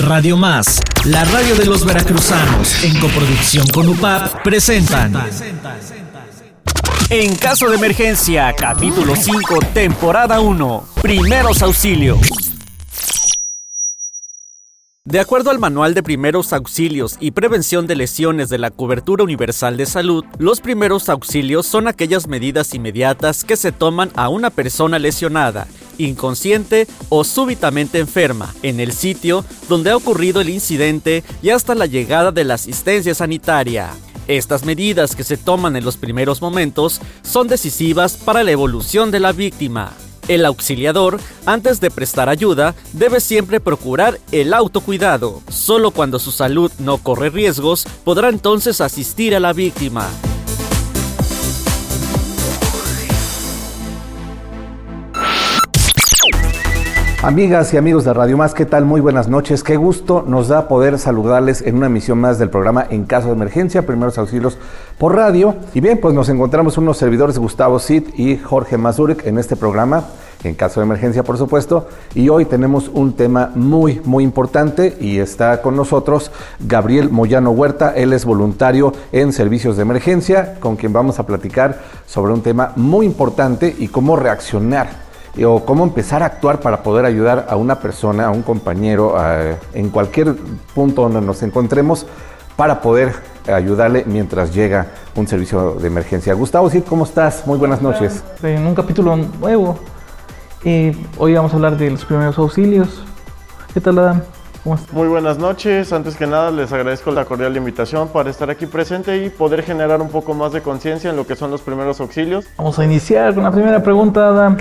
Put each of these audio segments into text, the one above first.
Radio Más, la radio de los veracruzanos, en coproducción con UPAP, presentan. En caso de emergencia, capítulo 5, temporada 1, primeros auxilios. De acuerdo al Manual de Primeros Auxilios y Prevención de Lesiones de la Cobertura Universal de Salud, los primeros auxilios son aquellas medidas inmediatas que se toman a una persona lesionada, inconsciente o súbitamente enferma en el sitio donde ha ocurrido el incidente y hasta la llegada de la asistencia sanitaria. Estas medidas que se toman en los primeros momentos son decisivas para la evolución de la víctima. El auxiliador, antes de prestar ayuda, debe siempre procurar el autocuidado. Solo cuando su salud no corre riesgos, podrá entonces asistir a la víctima. Amigas y amigos de Radio Más, ¿qué tal? Muy buenas noches. Qué gusto nos da poder saludarles en una emisión más del programa En caso de emergencia, primeros auxilios por radio. Y bien, pues nos encontramos unos servidores Gustavo Cid y Jorge Mazurek en este programa, en caso de emergencia, por supuesto. Y hoy tenemos un tema muy, muy importante y está con nosotros Gabriel Moyano Huerta. Él es voluntario en servicios de emergencia, con quien vamos a platicar sobre un tema muy importante y cómo reaccionar o cómo empezar a actuar para poder ayudar a una persona, a un compañero, en cualquier punto donde nos encontremos, para poder ayudarle mientras llega un servicio de emergencia. Gustavo, sí, ¿cómo estás? Muy buenas noches. En un capítulo nuevo, y hoy vamos a hablar de los primeros auxilios. ¿Qué tal, Adam? Muy buenas noches. Antes que nada, les agradezco la cordial invitación para estar aquí presente y poder generar un poco más de conciencia en lo que son los primeros auxilios. Vamos a iniciar con la primera pregunta, Adam.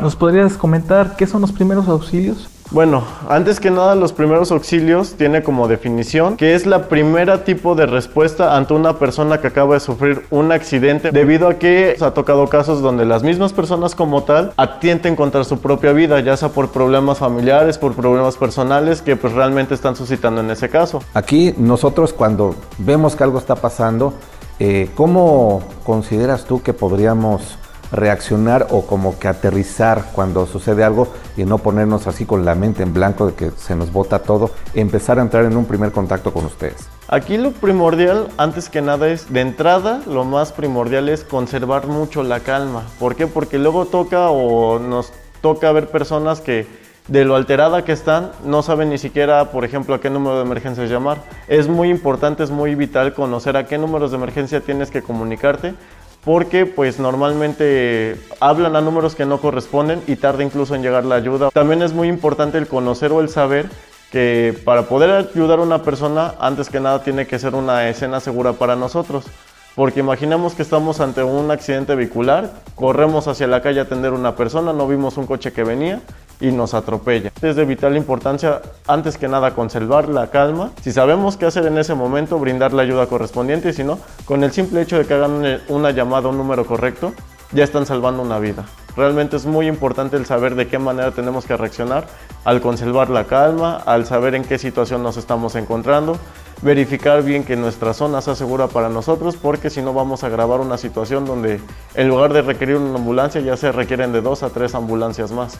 ¿Nos podrías comentar qué son los primeros auxilios? Bueno, antes que nada los primeros auxilios tiene como definición que es la primera tipo de respuesta ante una persona que acaba de sufrir un accidente debido a que se ha tocado casos donde las mismas personas como tal atienten contra su propia vida, ya sea por problemas familiares, por problemas personales que pues realmente están suscitando en ese caso. Aquí nosotros cuando vemos que algo está pasando, eh, ¿cómo consideras tú que podríamos reaccionar o como que aterrizar cuando sucede algo y no ponernos así con la mente en blanco de que se nos bota todo, empezar a entrar en un primer contacto con ustedes. Aquí lo primordial, antes que nada, es de entrada, lo más primordial es conservar mucho la calma. ¿Por qué? Porque luego toca o nos toca ver personas que de lo alterada que están, no saben ni siquiera, por ejemplo, a qué número de emergencia llamar. Es muy importante, es muy vital conocer a qué números de emergencia tienes que comunicarte porque pues normalmente hablan a números que no corresponden y tarda incluso en llegar la ayuda. También es muy importante el conocer o el saber que para poder ayudar a una persona, antes que nada tiene que ser una escena segura para nosotros. Porque imaginemos que estamos ante un accidente vehicular, corremos hacia la calle a atender a una persona, no vimos un coche que venía y nos atropella. Es de vital importancia, antes que nada, conservar la calma. Si sabemos qué hacer en ese momento, brindar la ayuda correspondiente y si no, con el simple hecho de que hagan una llamada a un número correcto, ya están salvando una vida. Realmente es muy importante el saber de qué manera tenemos que reaccionar al conservar la calma, al saber en qué situación nos estamos encontrando, verificar bien que nuestra zona sea segura para nosotros, porque si no vamos a grabar una situación donde en lugar de requerir una ambulancia ya se requieren de dos a tres ambulancias más.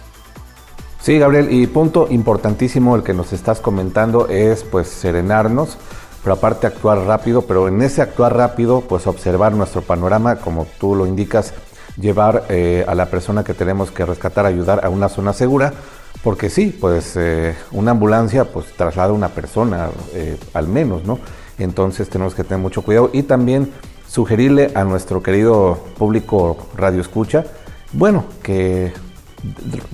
Sí, Gabriel, y punto importantísimo el que nos estás comentando es pues serenarnos, pero aparte actuar rápido, pero en ese actuar rápido pues observar nuestro panorama, como tú lo indicas, llevar eh, a la persona que tenemos que rescatar, ayudar a una zona segura, porque sí, pues eh, una ambulancia pues traslada a una persona eh, al menos, ¿no? Entonces tenemos que tener mucho cuidado y también sugerirle a nuestro querido público Radio Escucha, bueno, que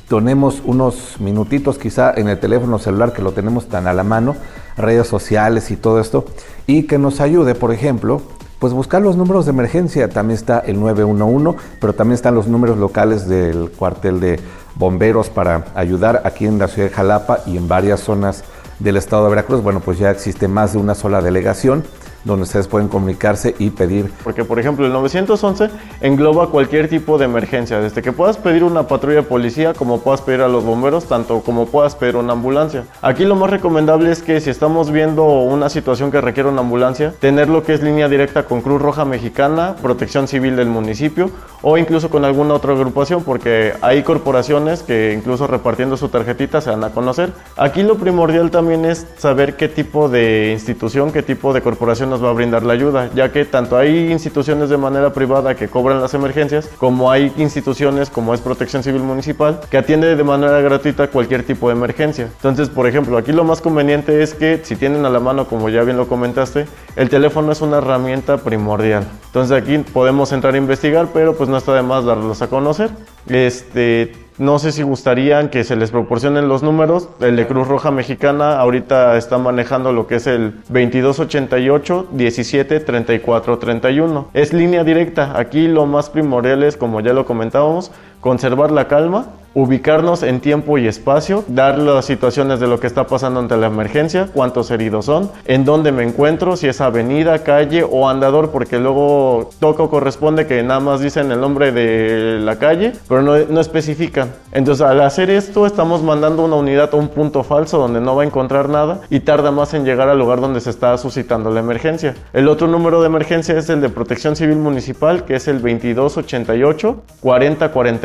tenemos unos minutitos quizá en el teléfono celular que lo tenemos tan a la mano, redes sociales y todo esto, y que nos ayude, por ejemplo, pues buscar los números de emergencia. También está el 911, pero también están los números locales del cuartel de bomberos para ayudar aquí en la ciudad de Jalapa y en varias zonas del estado de Veracruz. Bueno, pues ya existe más de una sola delegación donde ustedes pueden comunicarse y pedir. Porque, por ejemplo, el 911 engloba cualquier tipo de emergencia, desde que puedas pedir una patrulla de policía, como puedas pedir a los bomberos, tanto como puedas pedir una ambulancia. Aquí lo más recomendable es que si estamos viendo una situación que requiere una ambulancia, tener lo que es línea directa con Cruz Roja Mexicana, Protección Civil del municipio o incluso con alguna otra agrupación, porque hay corporaciones que incluso repartiendo su tarjetita se van a conocer. Aquí lo primordial también es saber qué tipo de institución, qué tipo de corporación nos va a brindar la ayuda, ya que tanto hay instituciones de manera privada que cobran las emergencias, como hay instituciones como es Protección Civil Municipal que atiende de manera gratuita cualquier tipo de emergencia. Entonces, por ejemplo, aquí lo más conveniente es que si tienen a la mano, como ya bien lo comentaste, el teléfono es una herramienta primordial. Entonces aquí podemos entrar a investigar, pero pues no está de más darlos a conocer. Este, no sé si gustarían que se les proporcionen los números. El de Cruz Roja Mexicana ahorita está manejando lo que es el 2288 17 34 31. Es línea directa. Aquí lo más primordial es, como ya lo comentábamos, conservar la calma, ubicarnos en tiempo y espacio, dar las situaciones de lo que está pasando ante la emergencia, cuántos heridos son, en dónde me encuentro, si es avenida, calle o andador, porque luego toca o corresponde que nada más dicen el nombre de la calle, pero no, no especifican. Entonces al hacer esto estamos mandando una unidad a un punto falso donde no va a encontrar nada y tarda más en llegar al lugar donde se está suscitando la emergencia. El otro número de emergencia es el de Protección Civil Municipal, que es el 2288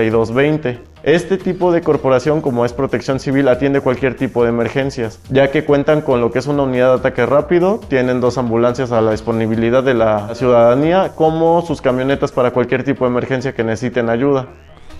404220. Este tipo de corporación, como es Protección Civil, atiende cualquier tipo de emergencias, ya que cuentan con lo que es una unidad de ataque rápido, tienen dos ambulancias a la disponibilidad de la ciudadanía, como sus camionetas para cualquier tipo de emergencia que necesiten ayuda.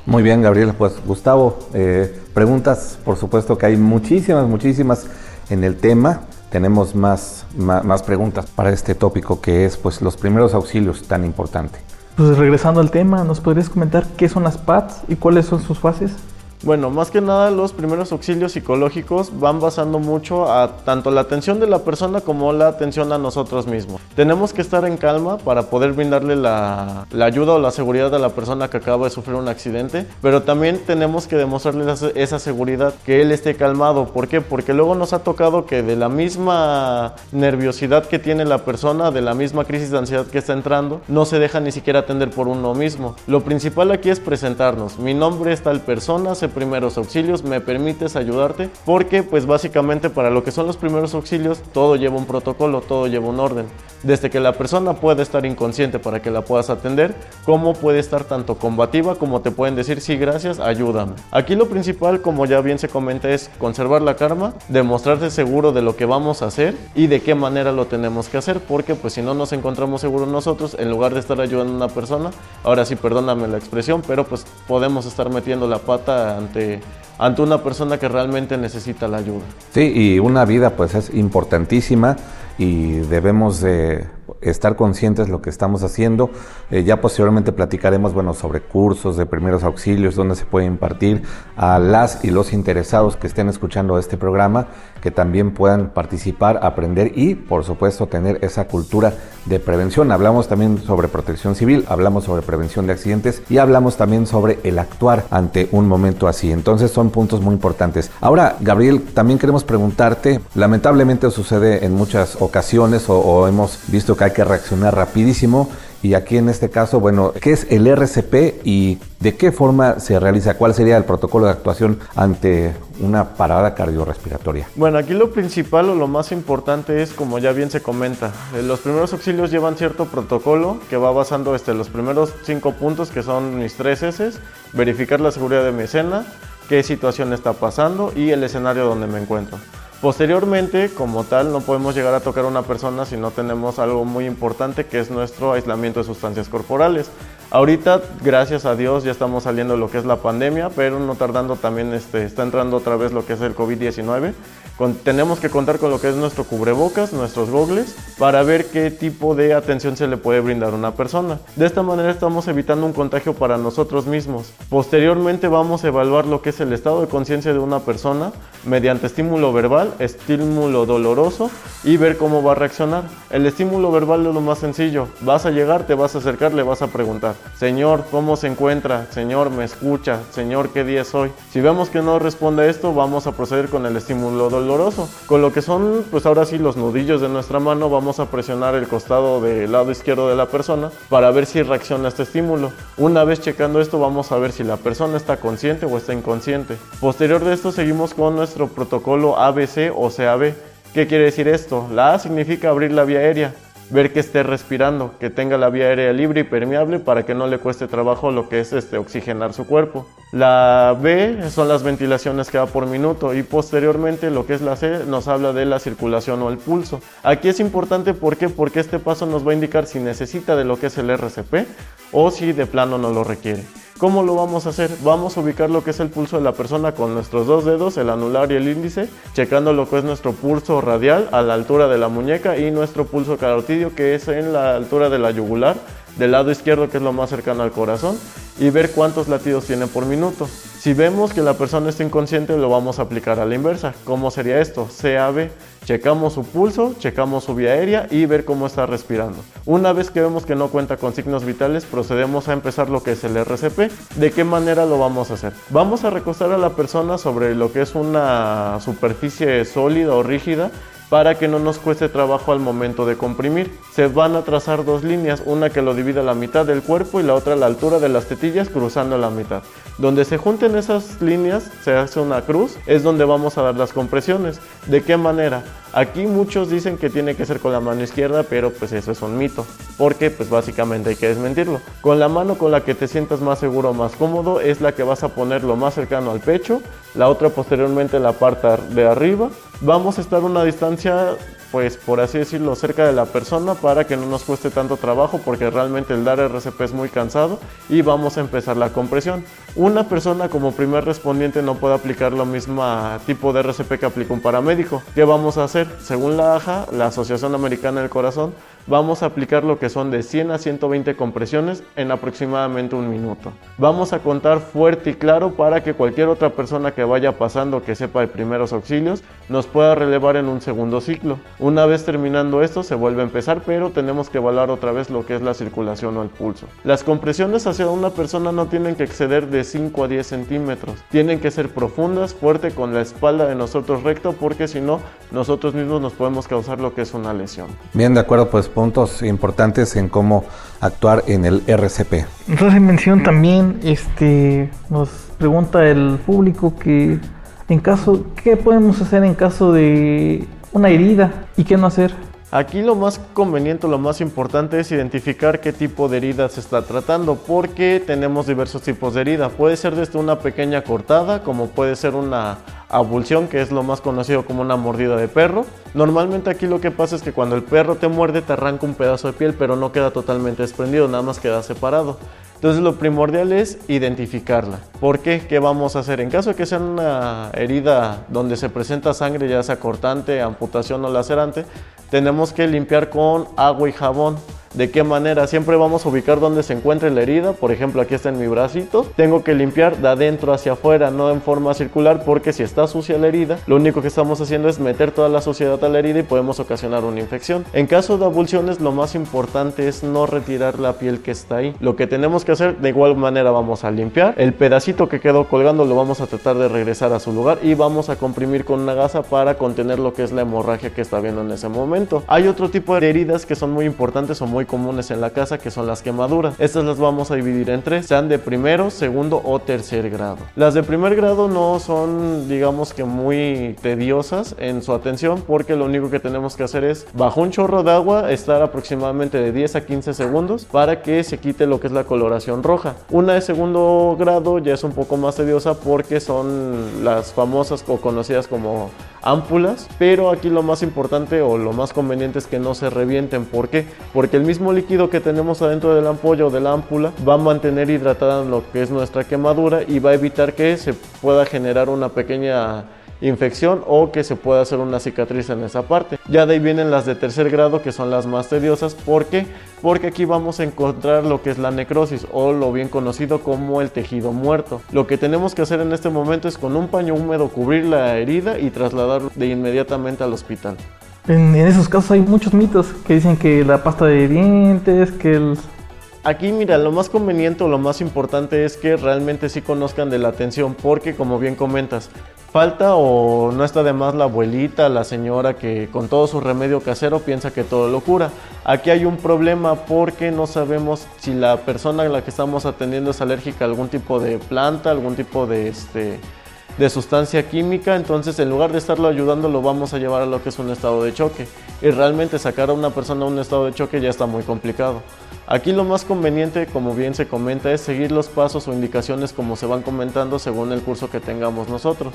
Muy bien, Gabriel. Pues Gustavo, eh, preguntas, por supuesto que hay muchísimas, muchísimas en el tema. Tenemos más, más, más preguntas para este tópico que es pues los primeros auxilios tan importante. Pues regresando al tema, ¿nos podrías comentar qué son las PATS y cuáles son sus fases? Bueno, más que nada los primeros auxilios psicológicos van basando mucho tanto la atención de la persona como la atención a nosotros mismos. Tenemos que estar en calma para poder brindarle la, ayuda o la seguridad a la persona que acaba de sufrir un accidente, pero también tenemos que demostrarle esa, esa seguridad, que él esté calmado. ¿Por qué? Porque luego nos ha tocado que de la misma nerviosidad que tiene la persona, de la misma crisis de ansiedad que está entrando, no se deja ni siquiera atender por uno mismo. Lo principal aquí es presentarnos. Mi nombre es tal persona, se primeros auxilios, me permites ayudarte, porque pues básicamente para lo que son los primeros auxilios todo lleva un protocolo, todo lleva un orden. Desde que la persona puede estar inconsciente para que la puedas atender, como puede estar tanto combativa como te pueden decir sí gracias, ayúdame. Aquí lo principal, como ya bien se comenta, es conservar la karma, demostrarte seguro de lo que vamos a hacer y de qué manera lo tenemos que hacer, porque pues si no nos encontramos seguros nosotros, en lugar de estar ayudando a una persona, ahora sí perdóname la expresión, pero pues podemos estar metiendo la pata ante, ante una persona que realmente necesita la ayuda. Sí, y una vida pues es importantísima y debemos de estar conscientes de lo que estamos haciendo. Eh, ya posteriormente platicaremos bueno, sobre cursos de primeros auxilios, donde se puede impartir a las y los interesados que estén escuchando este programa, que también puedan participar, aprender y, por supuesto, tener esa cultura de prevención. Hablamos también sobre protección civil, hablamos sobre prevención de accidentes y hablamos también sobre el actuar ante un momento así. Entonces son puntos muy importantes. Ahora, Gabriel, también queremos preguntarte, lamentablemente sucede en muchas ocasiones o, o hemos visto que hay que reaccionar rapidísimo. Y aquí en este caso, bueno, ¿qué es el RCP y de qué forma se realiza? ¿Cuál sería el protocolo de actuación ante una parada cardiorrespiratoria? Bueno, aquí lo principal o lo más importante es, como ya bien se comenta, eh, los primeros auxilios llevan cierto protocolo que va basando este, los primeros cinco puntos que son mis tres S, verificar la seguridad de mi escena, qué situación está pasando y el escenario donde me encuentro. Posteriormente, como tal, no podemos llegar a tocar a una persona si no tenemos algo muy importante que es nuestro aislamiento de sustancias corporales. Ahorita, gracias a Dios, ya estamos saliendo lo que es la pandemia, pero no tardando también este, está entrando otra vez lo que es el COVID-19. tenemos que contar con lo que es nuestro cubrebocas, nuestros gogles, para ver qué tipo de atención se le puede brindar a una persona. De esta manera estamos evitando un contagio para nosotros mismos. Posteriormente vamos a evaluar lo que es el estado de conciencia de una persona mediante estímulo verbal, estímulo doloroso y ver cómo va a reaccionar. El estímulo verbal es lo más sencillo. Vas a llegar, te vas a acercar, le vas a preguntar. Señor, ¿cómo se encuentra? Señor, ¿me escucha? Señor, ¿qué día es hoy? Si vemos que no responde a esto, vamos a proceder con el estímulo doloroso. Con lo que son, pues ahora sí, los nudillos de nuestra mano, vamos a presionar el costado del lado izquierdo de la persona para ver si reacciona a este estímulo. Una vez checando esto, vamos a ver si la persona está consciente o está inconsciente. Posterior de esto, seguimos con nuestro protocolo ABC o CAB. ¿Qué quiere decir esto? La A significa abrir la vía aérea ver que esté respirando, que tenga la vía aérea libre y permeable para que no le cueste trabajo lo que es este, oxigenar su cuerpo. La B son las ventilaciones que va por minuto y posteriormente lo que es la C nos habla de la circulación o el pulso. Aquí es importante ¿por qué? porque este paso nos va a indicar si necesita de lo que es el RCP o si de plano no lo requiere. ¿Cómo lo vamos a hacer? Vamos a ubicar lo que es el pulso de la persona con nuestros dos dedos, el anular y el índice, checando lo que es nuestro pulso radial a la altura de la muñeca y nuestro pulso carotidio que es en la altura de la yugular, del lado izquierdo que es lo más cercano al corazón, y ver cuántos latidos tiene por minuto. Si vemos que la persona está inconsciente, lo vamos a aplicar a la inversa. ¿Cómo sería esto? CAB. Checamos su pulso, checamos su vía aérea y ver cómo está respirando. Una vez que vemos que no cuenta con signos vitales, procedemos a empezar lo que es el RCP. ¿De qué manera lo vamos a hacer? Vamos a recostar a la persona sobre lo que es una superficie sólida o rígida para que no nos cueste trabajo al momento de comprimir. Se van a trazar dos líneas, una que lo divide a la mitad del cuerpo y la otra a la altura de las tetillas cruzando la mitad. Donde se junten esas líneas, se hace una cruz, es donde vamos a dar las compresiones. ¿De qué manera? Aquí muchos dicen que tiene que ser con la mano izquierda, pero pues eso es un mito, porque pues básicamente hay que desmentirlo. Con la mano con la que te sientas más seguro, más cómodo, es la que vas a poner lo más cercano al pecho, la otra posteriormente en la parte de arriba. Vamos a estar a una distancia pues por así decirlo, cerca de la persona para que no nos cueste tanto trabajo porque realmente el dar RCP es muy cansado y vamos a empezar la compresión. Una persona como primer respondiente no puede aplicar lo mismo tipo de RCP que aplica un paramédico. ¿Qué vamos a hacer? Según la AJA, la Asociación Americana del Corazón, vamos a aplicar lo que son de 100 a 120 compresiones en aproximadamente un minuto. Vamos a contar fuerte y claro para que cualquier otra persona que vaya pasando que sepa de primeros auxilios nos pueda relevar en un segundo ciclo. Una vez terminando esto se vuelve a empezar, pero tenemos que evaluar otra vez lo que es la circulación o el pulso. Las compresiones hacia una persona no tienen que exceder de 5 a 10 centímetros. Tienen que ser profundas, fuerte con la espalda de nosotros recto, porque si no, nosotros mismos nos podemos causar lo que es una lesión. Bien, de acuerdo, pues puntos importantes en cómo actuar en el RCP. Entonces mención también, este, nos pregunta el público que en caso, ¿qué podemos hacer en caso de una herida y qué no hacer? Aquí lo más conveniente, lo más importante es identificar qué tipo de herida se está tratando, porque tenemos diversos tipos de herida. Puede ser desde una pequeña cortada, como puede ser una abulsión, que es lo más conocido como una mordida de perro. Normalmente aquí lo que pasa es que cuando el perro te muerde te arranca un pedazo de piel, pero no queda totalmente desprendido, nada más queda separado. Entonces lo primordial es identificarla. ¿Por qué? ¿Qué vamos a hacer? En caso de que sea una herida donde se presenta sangre, ya sea cortante, amputación o lacerante, tenemos que limpiar con agua y jabón. ¿De qué manera? Siempre vamos a ubicar donde se encuentre la herida. Por ejemplo, aquí está en mi bracito. Tengo que limpiar de adentro hacia afuera, no en forma circular, porque si está sucia la herida, lo único que estamos haciendo es meter toda la suciedad a la herida y podemos ocasionar una infección. En caso de abulsiones, lo más importante es no retirar la piel que está ahí. Lo que tenemos que hacer, de igual manera, vamos a limpiar. El pedacito que quedó colgando lo vamos a tratar de regresar a su lugar y vamos a comprimir con una gasa para contener lo que es la hemorragia que está viendo en ese momento. Hay otro tipo de heridas que son muy importantes o comunes en la casa que son las quemaduras. Estas las vamos a dividir en tres, sean de primero, segundo o tercer grado. Las de primer grado no son digamos que muy tediosas en su atención porque lo único que tenemos que hacer es bajo un chorro de agua estar aproximadamente de 10 a 15 segundos para que se quite lo que es la coloración roja. Una de segundo grado ya es un poco más tediosa porque son las famosas o conocidas como ámpulas, pero aquí lo más importante o lo más conveniente es que no se revienten. ¿Por qué? Porque el mismo líquido que tenemos adentro de la ampolla o de la ámpula va a mantener hidratada lo que es nuestra quemadura y va a evitar que se pueda generar una pequeña infección o que se pueda hacer una cicatriz en esa parte. Ya de ahí vienen las de tercer grado que son las más tediosas. ¿Por qué? Porque aquí vamos a encontrar lo que es la necrosis o lo bien conocido como el tejido muerto. Lo que tenemos que hacer en este momento es con un paño húmedo cubrir la herida y trasladarlo de inmediatamente al hospital. En, en esos casos hay muchos mitos que dicen que la pasta de dientes, que el Aquí, mira, lo más conveniente o lo más importante es que realmente sí conozcan de la atención, porque como bien comentas, falta o no está de más la abuelita, la señora que con todo su remedio casero piensa que todo lo cura. Aquí hay un problema porque no sabemos si la persona a la que estamos atendiendo es alérgica a algún tipo de planta, algún tipo de este de sustancia química, entonces en lugar de estarlo ayudando lo vamos a llevar a lo que es un estado de choque. Y realmente sacar a una persona a un estado de choque ya está muy complicado. Aquí lo más conveniente, como bien se comenta, es seguir los pasos o indicaciones como se van comentando según el curso que tengamos nosotros.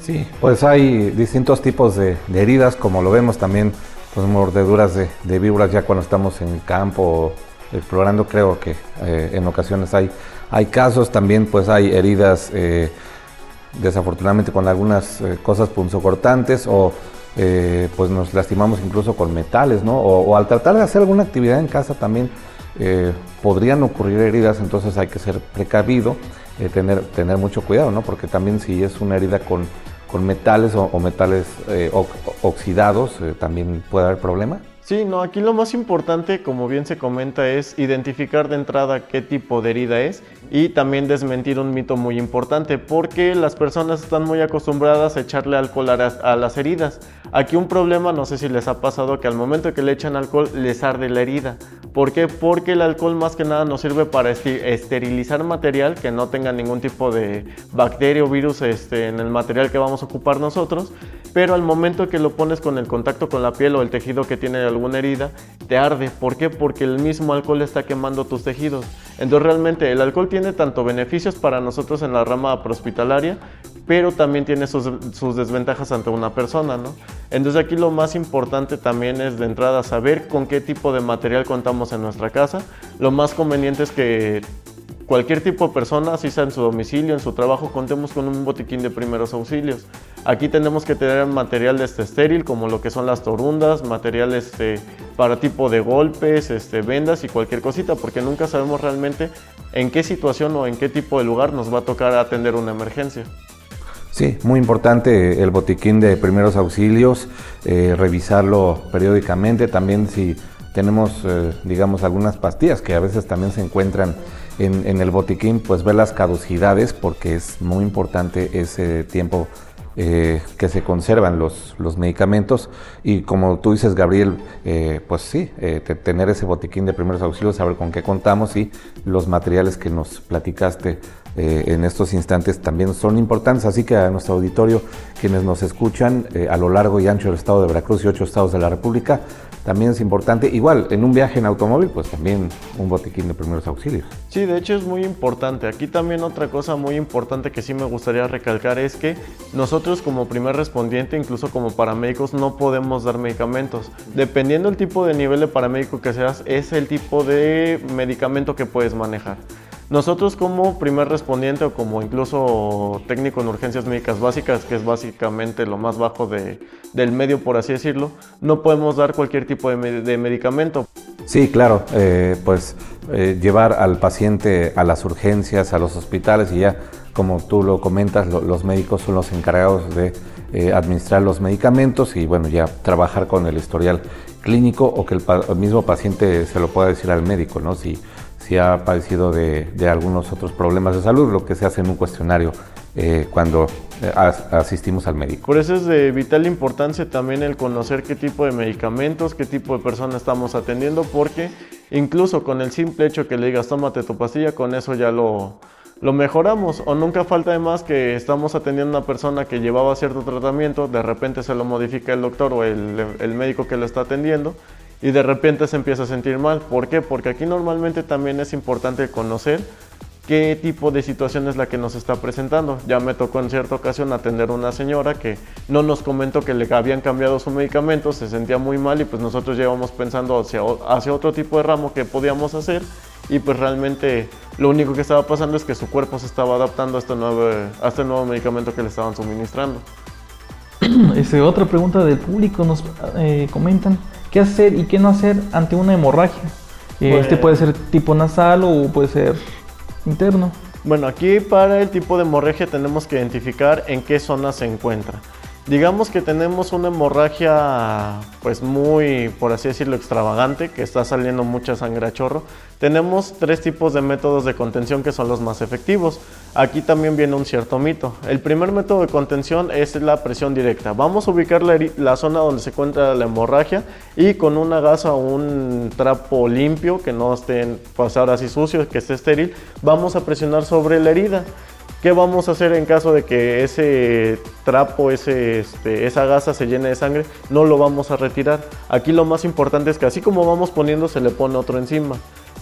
Sí, pues hay distintos tipos de, heridas, como lo vemos también, pues mordeduras de, de, víboras ya cuando estamos en campo explorando, creo que eh, en ocasiones hay, hay casos, también pues hay heridas eh, desafortunadamente con algunas eh, cosas punzocortantes o eh, pues nos lastimamos incluso con metales, ¿no? O, al tratar de hacer alguna actividad en casa también eh, podrían ocurrir heridas, entonces hay que ser precavido, tener, tener mucho cuidado, ¿no? Porque también si es una herida con, con metales o, o metales oxidados, también puede haber problema. Sí, no, aquí lo más importante, como bien se comenta, es identificar de entrada qué tipo de herida es y también desmentir un mito muy importante, porque las personas están muy acostumbradas a echarle alcohol a, las heridas. Aquí un problema, no sé si les ha pasado que al momento que le echan alcohol les arde la herida. ¿Por qué? Porque el alcohol más que nada nos sirve para esterilizar material que no tenga ningún tipo de bacteria o virus este, en el material que vamos a ocupar nosotros, pero al momento que lo pones con el contacto con la piel o el tejido que tiene alguna herida, te arde. ¿Por qué? Porque el mismo alcohol está quemando tus tejidos. Entonces realmente el alcohol tiene tanto beneficios para nosotros en la rama prohospitalaria, pero también tiene sus, sus, desventajas ante una persona, ¿no? Entonces aquí lo más importante también es de entrada saber con qué tipo de material contamos en nuestra casa. Lo más conveniente es que cualquier tipo de persona, si sea en su domicilio, en su trabajo, contemos con un botiquín de primeros auxilios. Aquí tenemos que tener material este, estéril, como lo que son las torundas, material este, para tipo de golpes, este, vendas y cualquier cosita, porque nunca sabemos realmente en qué situación o en qué tipo de lugar nos va a tocar atender una emergencia. Sí, muy importante el botiquín de primeros auxilios, eh, revisarlo periódicamente, también si tenemos, eh, digamos, algunas pastillas que a veces también se encuentran en, el botiquín, pues ver las caducidades porque es muy importante ese tiempo eh, que se conservan los, los, medicamentos. Y como tú dices Gabriel, eh, pues sí, eh, tener ese botiquín de primeros auxilios, saber con qué contamos y los materiales que nos platicaste en estos instantes también son importantes, así que a nuestro auditorio, quienes nos escuchan a lo largo y ancho del estado de Veracruz y ocho estados de la República, también es importante. Igual, en un viaje en automóvil, pues también un botiquín de primeros auxilios. Sí, de hecho es muy importante. Aquí también otra cosa muy importante que sí me gustaría recalcar es que nosotros como primer respondiente, incluso como paramédicos, no podemos dar medicamentos. Dependiendo del tipo de nivel de paramédico que seas, es el tipo de medicamento que puedes manejar. Nosotros como primer respondiente o como incluso técnico en urgencias médicas básicas, que es básicamente lo más bajo de, del medio por así decirlo, no podemos dar cualquier tipo de, medicamento. Sí, claro, eh, pues eh, llevar al paciente a las urgencias, a los hospitales y ya, como tú lo comentas, los médicos son los encargados de eh, administrar los medicamentos y bueno, ya trabajar con el historial clínico o que el, el mismo paciente se lo pueda decir al médico, ¿no? Si, si ha padecido de, algunos otros problemas de salud, lo que se hace en un cuestionario eh, cuando eh, asistimos al médico. Por eso es de vital importancia también el conocer qué tipo de medicamentos, qué tipo de personas estamos atendiendo, porque incluso con el simple hecho que le digas tómate tu pastilla, con eso ya lo, lo mejoramos. O nunca falta de más que estamos atendiendo a una persona que llevaba cierto tratamiento, de repente se lo modifica el doctor o el, el médico que lo está atendiendo y de repente se empieza a sentir mal. ¿Por qué? Porque aquí normalmente también es importante conocer qué tipo de situación es la que nos está presentando. Ya me tocó en cierta ocasión atender a una señora que no nos comentó que le habían cambiado su medicamento, se sentía muy mal y pues nosotros llevamos pensando hacia, otro tipo de ramo que podíamos hacer y pues realmente lo único que estaba pasando es que su cuerpo se estaba adaptando a este nuevo, a este nuevo medicamento que le estaban suministrando. Ese, otra pregunta del público nos eh, comentan qué hacer y qué no hacer ante una hemorragia. Este puede ser tipo nasal o puede ser interno. Bueno, aquí para el tipo de hemorragia tenemos que identificar en qué zona se encuentra. Digamos que tenemos una hemorragia pues muy, por así decirlo, extravagante, que está saliendo mucha sangre a chorro. Tenemos tres tipos de métodos de contención que son los más efectivos. Aquí también viene un cierto mito. El primer método de contención es la presión directa. Vamos a ubicar la, zona donde se encuentra la hemorragia y con una gasa o un trapo limpio, que no esté pues así sucio, que esté estéril, vamos a presionar sobre la herida. ¿Qué vamos a hacer en caso de que ese trapo, ese, este, esa gasa se llene de sangre? No lo vamos a retirar. Aquí lo más importante es que así como vamos poniendo, se le pone otro encima.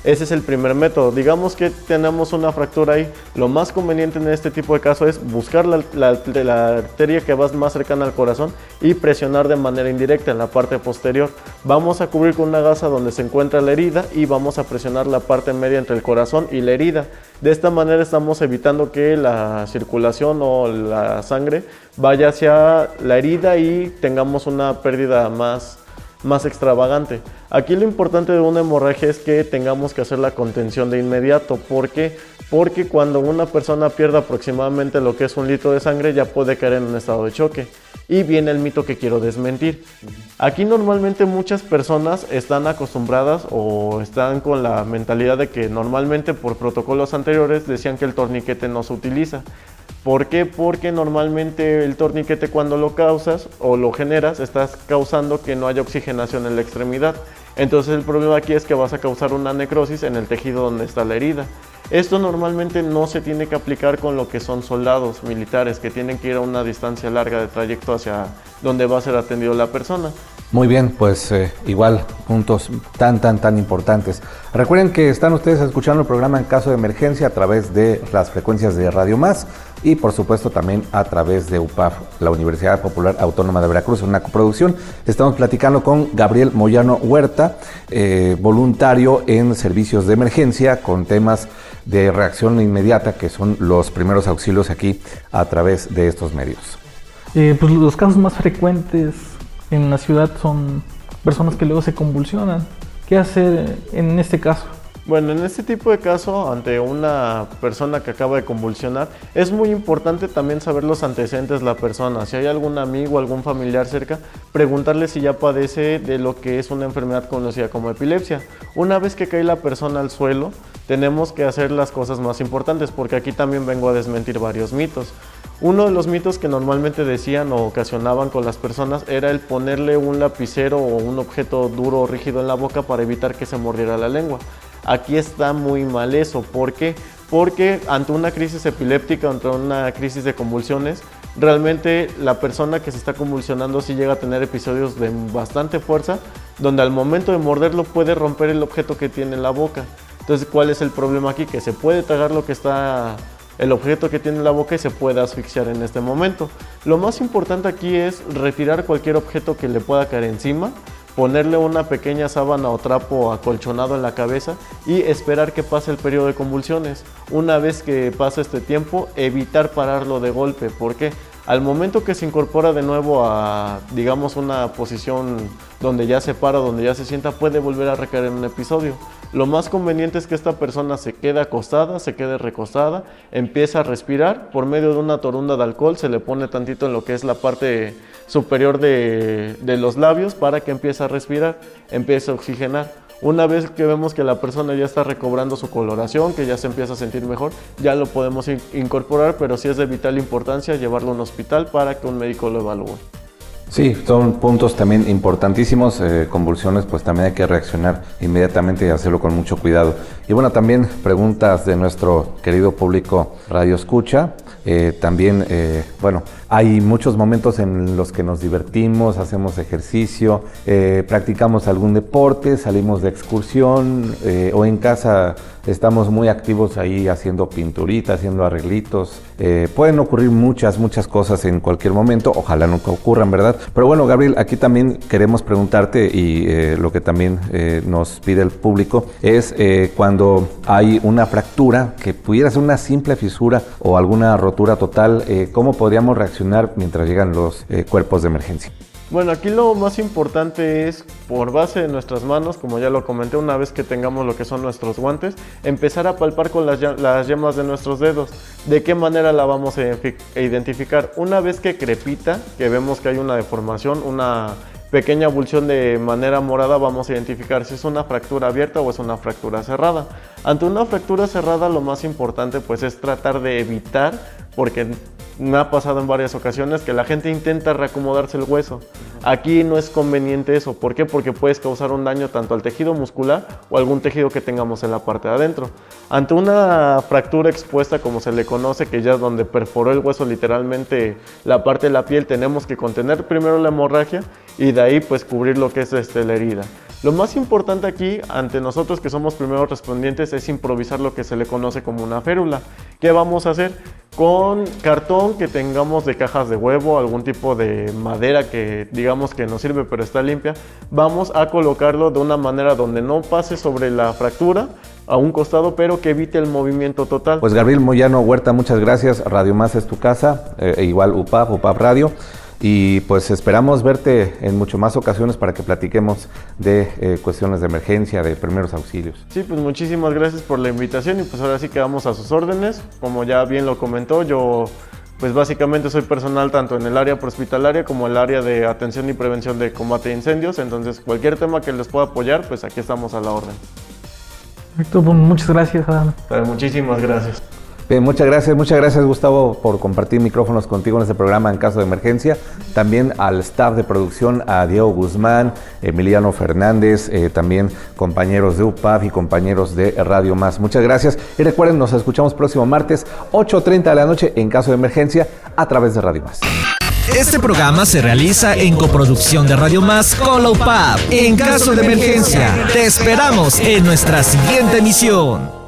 Ese es el primer método. Digamos que tenemos una fractura ahí. Lo más conveniente en este tipo de casos es buscar la, la, arteria que va más cercana al corazón y presionar de manera indirecta en la parte posterior. Vamos a cubrir con una gasa donde se encuentra la herida y vamos a presionar la parte media entre el corazón y la herida. De esta manera estamos evitando que la circulación o la sangre vaya hacia la herida y tengamos una pérdida más más extravagante. Aquí lo importante de una hemorragia es que tengamos que hacer la contención de inmediato. ¿Por qué? Porque cuando una persona pierde aproximadamente lo que es un litro de sangre ya puede caer en un estado de choque. Y viene el mito que quiero desmentir. Aquí normalmente muchas personas están acostumbradas o están con la mentalidad de que normalmente por protocolos anteriores decían que el torniquete no se utiliza. ¿Por qué? Porque normalmente el torniquete cuando lo causas o lo generas estás causando que no haya oxigenación en la extremidad. Entonces el problema aquí es que vas a causar una necrosis en el tejido donde está la herida. Esto normalmente no se tiene que aplicar con lo que son soldados militares que tienen que ir a una distancia larga de trayecto hacia donde va a ser atendido la persona. Muy bien, pues eh, igual puntos tan, tan, tan importantes. Recuerden que están ustedes escuchando el programa en caso de emergencia a través de las frecuencias de Radio Más y por supuesto también a través de UPAF, la Universidad Popular Autónoma de Veracruz, una coproducción. Estamos platicando con Gabriel Moyano Huerta, eh, voluntario en servicios de emergencia con temas de reacción inmediata que son los primeros auxilios aquí a través de estos medios. Eh, pues los casos más frecuentes en la ciudad son personas que luego se convulsionan. ¿Qué hacer en este caso? Bueno, en este tipo de caso, ante una persona que acaba de convulsionar, es muy importante también saber los antecedentes de la persona. Si hay algún amigo, algún familiar cerca, preguntarle si ya padece de lo que es una enfermedad conocida como epilepsia. Una vez que cae la persona al suelo, tenemos que hacer las cosas más importantes, porque aquí también vengo a desmentir varios mitos. Uno de los mitos que normalmente decían o ocasionaban con las personas era el ponerle un lapicero o un objeto duro o rígido en la boca para evitar que se mordiera la lengua. Aquí está muy mal eso. ¿Por qué? Porque ante una crisis epiléptica, ante una crisis de convulsiones, realmente la persona que se está convulsionando sí llega a tener episodios de bastante fuerza, donde al momento de morderlo puede romper el objeto que tiene en la boca. Entonces, ¿cuál es el problema aquí? Que se puede tragar lo que está el objeto que tiene la boca y se puede asfixiar en este momento. Lo más importante aquí es retirar cualquier objeto que le pueda caer encima, ponerle una pequeña sábana o trapo acolchonado en la cabeza y esperar que pase el periodo de convulsiones. Una vez que pase este tiempo, evitar pararlo de golpe. ¿Por qué? Al momento que se incorpora de nuevo a, digamos, una posición donde ya se para, donde ya se sienta, puede volver a recaer en un episodio. Lo más conveniente es que esta persona se quede acostada, se quede recostada, empieza a respirar por medio de una torunda de alcohol, se le pone tantito en lo que es la parte superior de, de los labios para que empiece a respirar, empiece a oxigenar. Una vez que vemos que la persona ya está recobrando su coloración, que ya se empieza a sentir mejor, ya lo podemos incorporar, pero sí es de vital importancia llevarlo a un hospital para que un médico lo evalúe. Sí, son puntos también importantísimos. Eh, convulsiones, pues también hay que reaccionar inmediatamente y hacerlo con mucho cuidado. Y bueno, también preguntas de nuestro querido público Radio Escucha. Eh, también, eh, bueno, hay muchos momentos en los que nos divertimos, hacemos ejercicio, eh, practicamos algún deporte, salimos de excursión o en casa estamos muy activos ahí haciendo pinturitas, haciendo arreglitos. pueden ocurrir muchas, muchas cosas en cualquier momento, ojalá nunca ocurran, ¿verdad? Pero bueno, Gabriel, aquí también queremos preguntarte y lo que también nos pide el público es cuando hay una fractura que pudiera ser una simple fisura o alguna rotura total, ¿cómo podríamos reaccionar? Mientras llegan los eh, cuerpos de emergencia. Bueno, aquí lo más importante es, por base de nuestras manos, como ya lo comenté, una vez que tengamos lo que son nuestros guantes, empezar a palpar con las, las yemas de nuestros dedos. ¿De qué manera la vamos a identificar? Una vez que crepita, que vemos que hay una deformación, una pequeña abulsión de manera morada, vamos a identificar si es una fractura abierta o es una fractura cerrada. Ante una fractura cerrada, lo más importante pues es tratar de evitar, porque me ha pasado en varias ocasiones que la gente intenta reacomodarse el hueso. Aquí no es conveniente eso. ¿Por qué? Porque puedes causar un daño tanto al tejido muscular o algún tejido que tengamos en la parte de adentro. Ante una fractura expuesta, como se le conoce, que ya es donde perforó el hueso literalmente la parte de la piel, tenemos que contener primero la hemorragia y de ahí pues cubrir lo que es este, la herida. Lo más importante aquí, ante nosotros que somos primeros respondientes, es improvisar lo que se le conoce como una férula. ¿Qué vamos a hacer? Con cartón que tengamos de cajas de huevo, algún tipo de madera que digamos que nos sirve pero está limpia, vamos a colocarlo de una manera donde no pase sobre la fractura, a un costado, pero que evite el movimiento total. Pues Gabriel Moyano Huerta, muchas gracias. Radio Más es tu casa, eh, e igual UPAP, UPAP Radio. Y pues esperamos verte en mucho más ocasiones para que platiquemos de eh, cuestiones de emergencia, de primeros auxilios. Sí, pues muchísimas gracias por la invitación y pues ahora sí quedamos a sus órdenes. Como ya bien lo comentó, yo pues básicamente soy personal tanto en el área prehospitalaria como en el área de atención y prevención de combate de incendios. Entonces cualquier tema que les pueda apoyar, pues aquí estamos a la orden. Perfecto, pues, muchas gracias, Adam. Pues, muchísimas gracias. Bien, muchas gracias, muchas gracias Gustavo por compartir micrófonos contigo en este programa en caso de emergencia. También al staff de producción, a Diego Guzmán, Emiliano Fernández, eh, también compañeros de UPAF y compañeros de Radio Más. Muchas gracias y recuerden, nos escuchamos próximo martes 8.30 de la noche en caso de emergencia a través de Radio Más. Este programa se realiza en coproducción de Radio Más con la. En caso de emergencia, te esperamos en nuestra siguiente emisión.